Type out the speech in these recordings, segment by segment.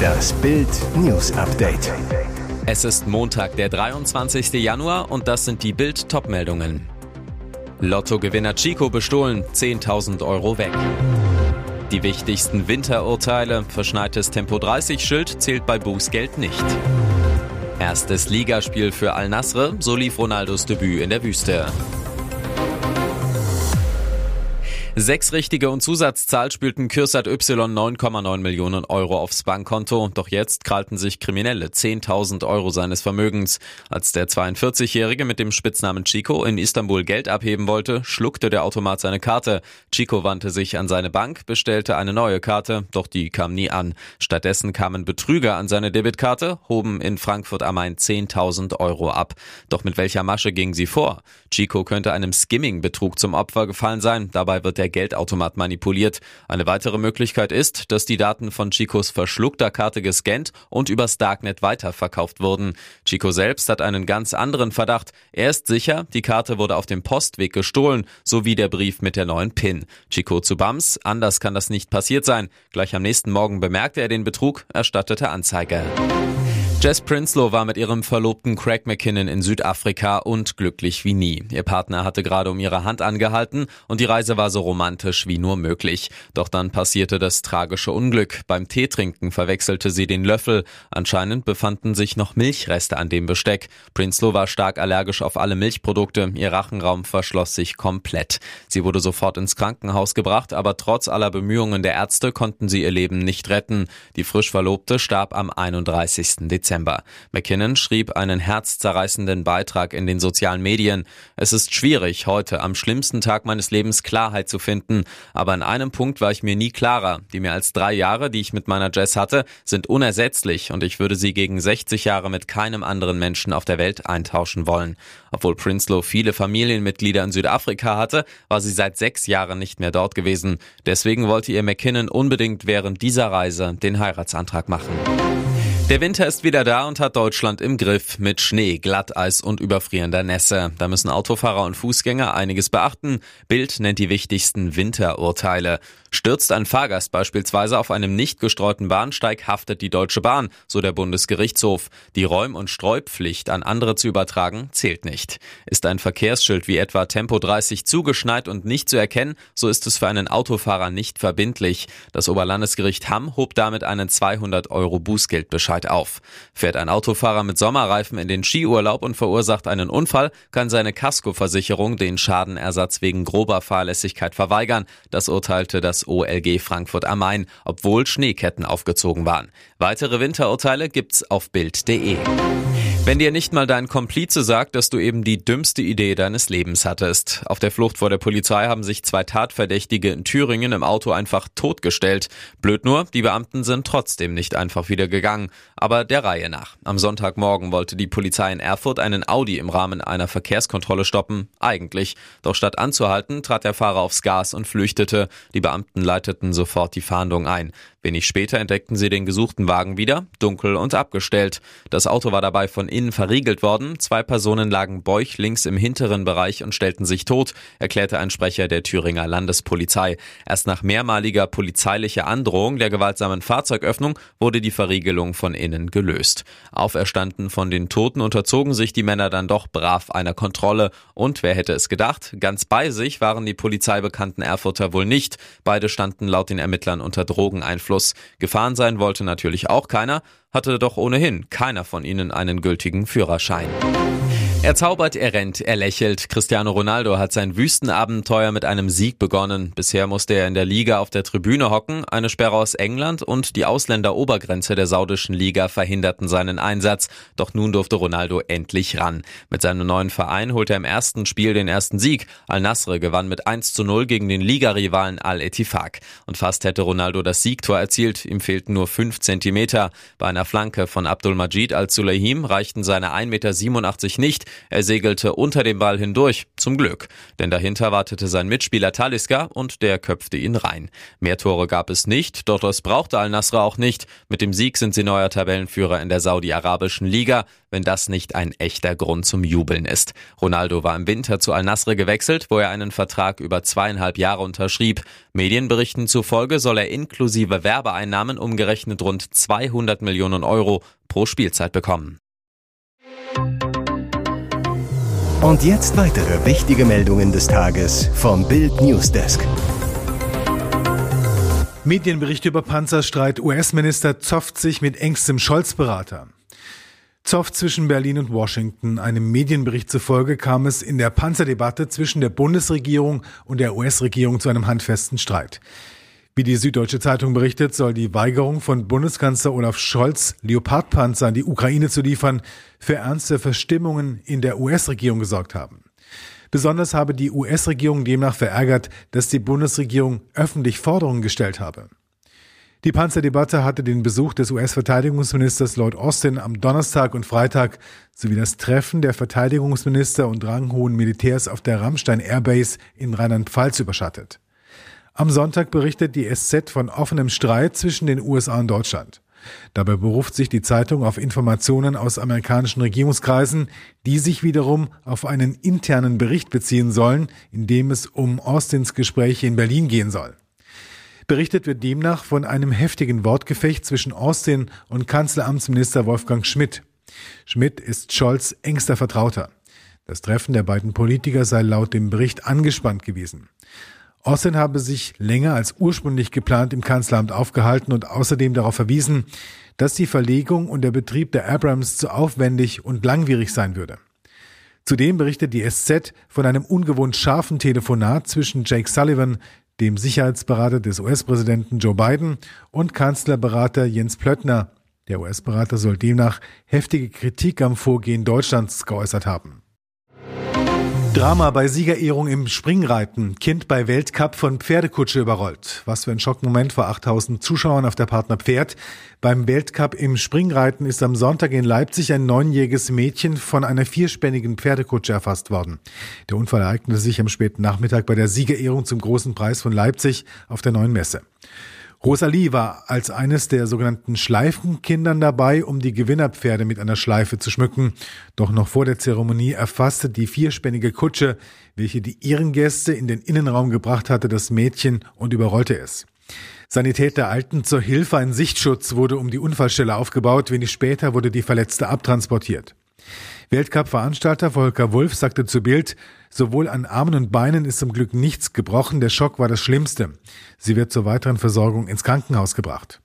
Das Bild News Update. Es ist Montag, der 23. Januar und das sind die Bild Topmeldungen. Lottogewinner Chico bestohlen, 10.000 Euro weg. Die wichtigsten Winterurteile, verschneites Tempo 30 Schild zählt bei Bußgeld nicht. Erstes Ligaspiel für Al-Nasr, so lief Ronaldos Debüt in der Wüste. Sechs richtige und Zusatzzahl spielten Kürsat Y 9,9 Millionen Euro aufs Bankkonto. Doch jetzt krallten sich Kriminelle 10.000 Euro seines Vermögens. Als der 42-Jährige mit dem Spitznamen Chico in Istanbul Geld abheben wollte, schluckte der Automat seine Karte. Chico wandte sich an seine Bank, bestellte eine neue Karte, doch die kam nie an. Stattdessen kamen Betrüger an seine Debitkarte, hoben in Frankfurt am Main 10.000 Euro ab. Doch mit welcher Masche ging sie vor? Chico könnte einem Skimming-Betrug zum Opfer gefallen sein. Dabei wird der Geldautomat manipuliert. Eine weitere Möglichkeit ist, dass die Daten von Chicos verschluckter Karte gescannt und übers Darknet weiterverkauft wurden. Chico selbst hat einen ganz anderen Verdacht. Er ist sicher, die Karte wurde auf dem Postweg gestohlen, sowie der Brief mit der neuen PIN. Chico zu Bams, anders kann das nicht passiert sein. Gleich am nächsten Morgen bemerkte er den Betrug, erstattete Anzeige. Jess Prinsloo war mit ihrem Verlobten Craig McKinnon in Südafrika und glücklich wie nie. Ihr Partner hatte gerade um ihre Hand angehalten und die Reise war so romantisch wie nur möglich. Doch dann passierte das tragische Unglück. Beim Teetrinken verwechselte sie den Löffel. Anscheinend befanden sich noch Milchreste an dem Besteck. Prinsloo war stark allergisch auf alle Milchprodukte. Ihr Rachenraum verschloss sich komplett. Sie wurde sofort ins Krankenhaus gebracht, aber trotz aller Bemühungen der Ärzte konnten sie ihr Leben nicht retten. Die frisch Verlobte starb am 31. Dezember. Dezember. McKinnon schrieb einen herzzerreißenden Beitrag in den sozialen Medien. Es ist schwierig, heute am schlimmsten Tag meines Lebens Klarheit zu finden. Aber in einem Punkt war ich mir nie klarer. Die mehr als drei Jahre, die ich mit meiner Jess hatte, sind unersetzlich und ich würde sie gegen 60 Jahre mit keinem anderen Menschen auf der Welt eintauschen wollen. Obwohl Prinsloo viele Familienmitglieder in Südafrika hatte, war sie seit sechs Jahren nicht mehr dort gewesen. Deswegen wollte ihr McKinnon unbedingt während dieser Reise den Heiratsantrag machen. Der Winter ist wieder da und hat Deutschland im Griff mit Schnee, Glatteis und überfrierender Nässe. Da müssen Autofahrer und Fußgänger einiges beachten. Bild nennt die wichtigsten Winterurteile. Stürzt ein Fahrgast beispielsweise auf einem nicht gestreuten Bahnsteig, haftet die Deutsche Bahn, so der Bundesgerichtshof. Die Räum- und Streupflicht an andere zu übertragen, zählt nicht. Ist ein Verkehrsschild wie etwa Tempo 30 zugeschneit und nicht zu erkennen, so ist es für einen Autofahrer nicht verbindlich. Das Oberlandesgericht Hamm hob damit einen 200 Euro Bußgeldbescheid auf. Fährt ein Autofahrer mit Sommerreifen in den Skiurlaub und verursacht einen Unfall, kann seine Kaskoversicherung den Schadenersatz wegen grober Fahrlässigkeit verweigern. Das urteilte das OLG Frankfurt am Main, obwohl Schneeketten aufgezogen waren. Weitere Winterurteile gibt's auf Bild.de. Wenn dir nicht mal dein Komplize sagt, dass du eben die dümmste Idee deines Lebens hattest. Auf der Flucht vor der Polizei haben sich zwei Tatverdächtige in Thüringen im Auto einfach totgestellt. Blöd nur, die Beamten sind trotzdem nicht einfach wieder gegangen. Aber der Reihe nach. Am Sonntagmorgen wollte die Polizei in Erfurt einen Audi im Rahmen einer Verkehrskontrolle stoppen. Eigentlich. Doch statt anzuhalten, trat der Fahrer aufs Gas und flüchtete. Die Beamten leiteten sofort die Fahndung ein. Wenig später entdeckten sie den gesuchten Wagen wieder, dunkel und abgestellt. Das Auto war dabei von innen verriegelt worden. Zwei Personen lagen bäuchlings im hinteren Bereich und stellten sich tot, erklärte ein Sprecher der Thüringer Landespolizei. Erst nach mehrmaliger polizeilicher Androhung der gewaltsamen Fahrzeugöffnung wurde die Verriegelung von innen gelöst. Auferstanden von den Toten unterzogen sich die Männer dann doch brav einer Kontrolle. Und wer hätte es gedacht? Ganz bei sich waren die polizeibekannten Erfurter wohl nicht. Beide standen laut den Ermittlern unter Drogeneinfluss. Abschluss. Gefahren sein wollte natürlich auch keiner, hatte doch ohnehin keiner von ihnen einen gültigen Führerschein. Er zaubert, er rennt, er lächelt. Cristiano Ronaldo hat sein Wüstenabenteuer mit einem Sieg begonnen. Bisher musste er in der Liga auf der Tribüne hocken. Eine Sperre aus England und die Ausländerobergrenze der saudischen Liga verhinderten seinen Einsatz. Doch nun durfte Ronaldo endlich ran. Mit seinem neuen Verein holte er im ersten Spiel den ersten Sieg. Al-Nasr gewann mit 1 zu 0 gegen den Ligarivalen Al-Etifak. Und fast hätte Ronaldo das Siegtor erzielt. Ihm fehlten nur 5 Zentimeter. Bei einer Flanke von Abdul Majid Al-Sulaim reichten seine 1,87 Meter nicht. Er segelte unter dem Ball hindurch, zum Glück. Denn dahinter wartete sein Mitspieler Taliska und der köpfte ihn rein. Mehr Tore gab es nicht, doch das brauchte Al-Nasra auch nicht. Mit dem Sieg sind sie neuer Tabellenführer in der saudi-arabischen Liga, wenn das nicht ein echter Grund zum Jubeln ist. Ronaldo war im Winter zu Al-Nasr gewechselt, wo er einen Vertrag über zweieinhalb Jahre unterschrieb. Medienberichten zufolge soll er inklusive Werbeeinnahmen umgerechnet rund 200 Millionen Euro pro Spielzeit bekommen. Und jetzt weitere wichtige Meldungen des Tages vom Bild Newsdesk. Medienbericht über Panzerstreit. US-Minister zofft sich mit engstem Scholz-Berater. Zoff zwischen Berlin und Washington. Einem Medienbericht zufolge kam es in der Panzerdebatte zwischen der Bundesregierung und der US-Regierung zu einem handfesten Streit. Wie die Süddeutsche Zeitung berichtet, soll die Weigerung von Bundeskanzler Olaf Scholz, Leopardpanzer an die Ukraine zu liefern, für ernste Verstimmungen in der US-Regierung gesorgt haben. Besonders habe die US-Regierung demnach verärgert, dass die Bundesregierung öffentlich Forderungen gestellt habe. Die Panzerdebatte hatte den Besuch des US-Verteidigungsministers Lloyd Austin am Donnerstag und Freitag sowie das Treffen der Verteidigungsminister und ranghohen Militärs auf der Rammstein Airbase in Rheinland-Pfalz überschattet. Am Sonntag berichtet die SZ von offenem Streit zwischen den USA und Deutschland. Dabei beruft sich die Zeitung auf Informationen aus amerikanischen Regierungskreisen, die sich wiederum auf einen internen Bericht beziehen sollen, in dem es um Austins Gespräche in Berlin gehen soll. Berichtet wird demnach von einem heftigen Wortgefecht zwischen Austin und Kanzleramtsminister Wolfgang Schmidt. Schmidt ist Scholz engster Vertrauter. Das Treffen der beiden Politiker sei laut dem Bericht angespannt gewesen. Austin habe sich länger als ursprünglich geplant im Kanzleramt aufgehalten und außerdem darauf verwiesen, dass die Verlegung und der Betrieb der Abrams zu aufwendig und langwierig sein würde. Zudem berichtet die SZ von einem ungewohnt scharfen Telefonat zwischen Jake Sullivan, dem Sicherheitsberater des US-Präsidenten Joe Biden und Kanzlerberater Jens Plöttner. Der US-Berater soll demnach heftige Kritik am Vorgehen Deutschlands geäußert haben. Drama bei Siegerehrung im Springreiten. Kind bei Weltcup von Pferdekutsche überrollt. Was für ein Schockmoment vor 8000 Zuschauern auf der Partner Pferd. Beim Weltcup im Springreiten ist am Sonntag in Leipzig ein neunjähriges Mädchen von einer vierspännigen Pferdekutsche erfasst worden. Der Unfall ereignete sich am späten Nachmittag bei der Siegerehrung zum großen Preis von Leipzig auf der neuen Messe. Rosalie war als eines der sogenannten Schleifenkindern dabei, um die Gewinnerpferde mit einer Schleife zu schmücken. Doch noch vor der Zeremonie erfasste die vierspännige Kutsche, welche die Ehrengäste in den Innenraum gebracht hatte, das Mädchen und überrollte es. Sanitäter eilten zur Hilfe, ein Sichtschutz wurde um die Unfallstelle aufgebaut, wenig später wurde die Verletzte abtransportiert. Weltcup-Veranstalter Volker Wulff sagte zu Bild, sowohl an Armen und Beinen ist zum Glück nichts gebrochen, der Schock war das Schlimmste. Sie wird zur weiteren Versorgung ins Krankenhaus gebracht.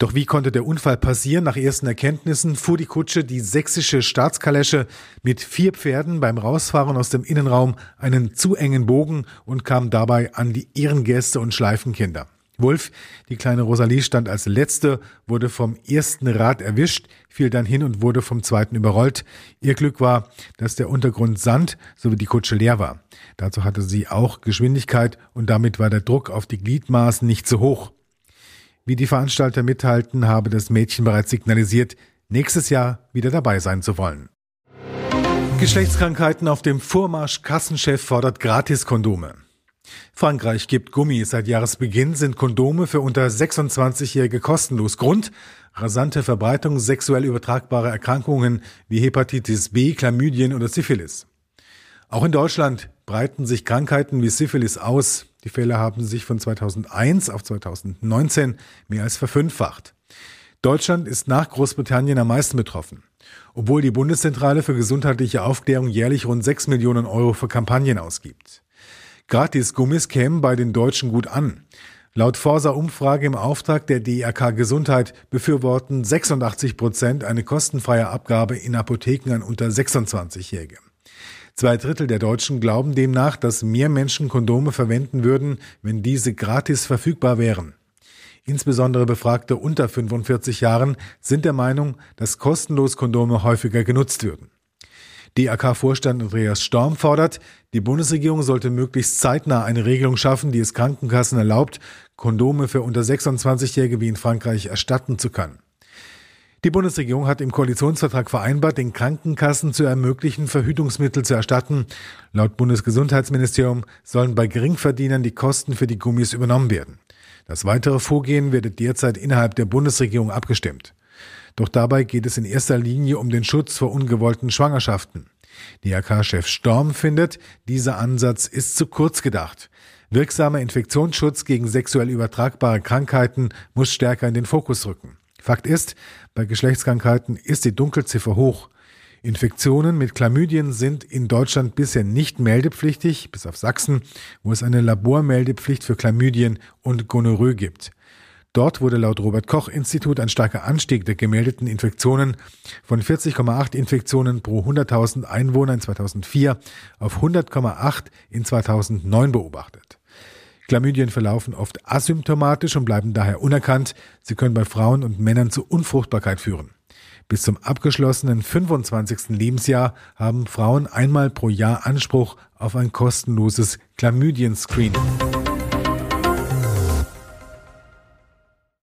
Doch wie konnte der Unfall passieren? Nach ersten Erkenntnissen fuhr die Kutsche die sächsische Staatskalesche mit vier Pferden beim Rausfahren aus dem Innenraum einen zu engen Bogen und kam dabei an die Ehrengäste und Schleifenkinder. Wolf, die kleine Rosalie stand als letzte, wurde vom ersten Rad erwischt, fiel dann hin und wurde vom zweiten überrollt. Ihr Glück war, dass der Untergrund Sand sowie die Kutsche leer war. Dazu hatte sie auch Geschwindigkeit und damit war der Druck auf die Gliedmaßen nicht so hoch. Wie die Veranstalter mithalten, habe das Mädchen bereits signalisiert, nächstes Jahr wieder dabei sein zu wollen. Geschlechtskrankheiten auf dem Vormarsch Kassenchef fordert Gratiskondome. Frankreich gibt Gummi. Seit Jahresbeginn sind Kondome für unter 26-Jährige kostenlos. Grund? Rasante Verbreitung sexuell übertragbarer Erkrankungen wie Hepatitis B, Chlamydien oder Syphilis. Auch in Deutschland breiten sich Krankheiten wie Syphilis aus. Die Fälle haben sich von 2001 auf 2019 mehr als verfünffacht. Deutschland ist nach Großbritannien am meisten betroffen. Obwohl die Bundeszentrale für gesundheitliche Aufklärung jährlich rund 6 Millionen Euro für Kampagnen ausgibt. Gratis-Gummis kämen bei den Deutschen gut an. Laut Forsa-Umfrage im Auftrag der DRK Gesundheit befürworten 86 Prozent eine kostenfreie Abgabe in Apotheken an unter 26-Jährige. Zwei Drittel der Deutschen glauben demnach, dass mehr Menschen Kondome verwenden würden, wenn diese gratis verfügbar wären. Insbesondere Befragte unter 45 Jahren sind der Meinung, dass kostenlos Kondome häufiger genutzt würden. DRK-Vorstand Andreas Storm fordert, die Bundesregierung sollte möglichst zeitnah eine Regelung schaffen, die es Krankenkassen erlaubt, Kondome für unter 26-Jährige wie in Frankreich erstatten zu können. Die Bundesregierung hat im Koalitionsvertrag vereinbart, den Krankenkassen zu ermöglichen, Verhütungsmittel zu erstatten. Laut Bundesgesundheitsministerium sollen bei Geringverdienern die Kosten für die Gummis übernommen werden. Das weitere Vorgehen wird derzeit innerhalb der Bundesregierung abgestimmt. Doch dabei geht es in erster Linie um den Schutz vor ungewollten Schwangerschaften. DRK-Chef Storm findet, dieser Ansatz ist zu kurz gedacht. Wirksamer Infektionsschutz gegen sexuell übertragbare Krankheiten muss stärker in den Fokus rücken. Fakt ist, bei Geschlechtskrankheiten ist die Dunkelziffer hoch. Infektionen mit Chlamydien sind in Deutschland bisher nicht meldepflichtig, bis auf Sachsen, wo es eine Labormeldepflicht für Chlamydien und Gonorrhoe gibt. Dort wurde laut Robert Koch Institut ein starker Anstieg der gemeldeten Infektionen von 40,8 Infektionen pro 100.000 Einwohner in 2004 auf 100,8 in 2009 beobachtet. Chlamydien verlaufen oft asymptomatisch und bleiben daher unerkannt. Sie können bei Frauen und Männern zu Unfruchtbarkeit führen. Bis zum abgeschlossenen 25. Lebensjahr haben Frauen einmal pro Jahr Anspruch auf ein kostenloses Chlamydien-Screening.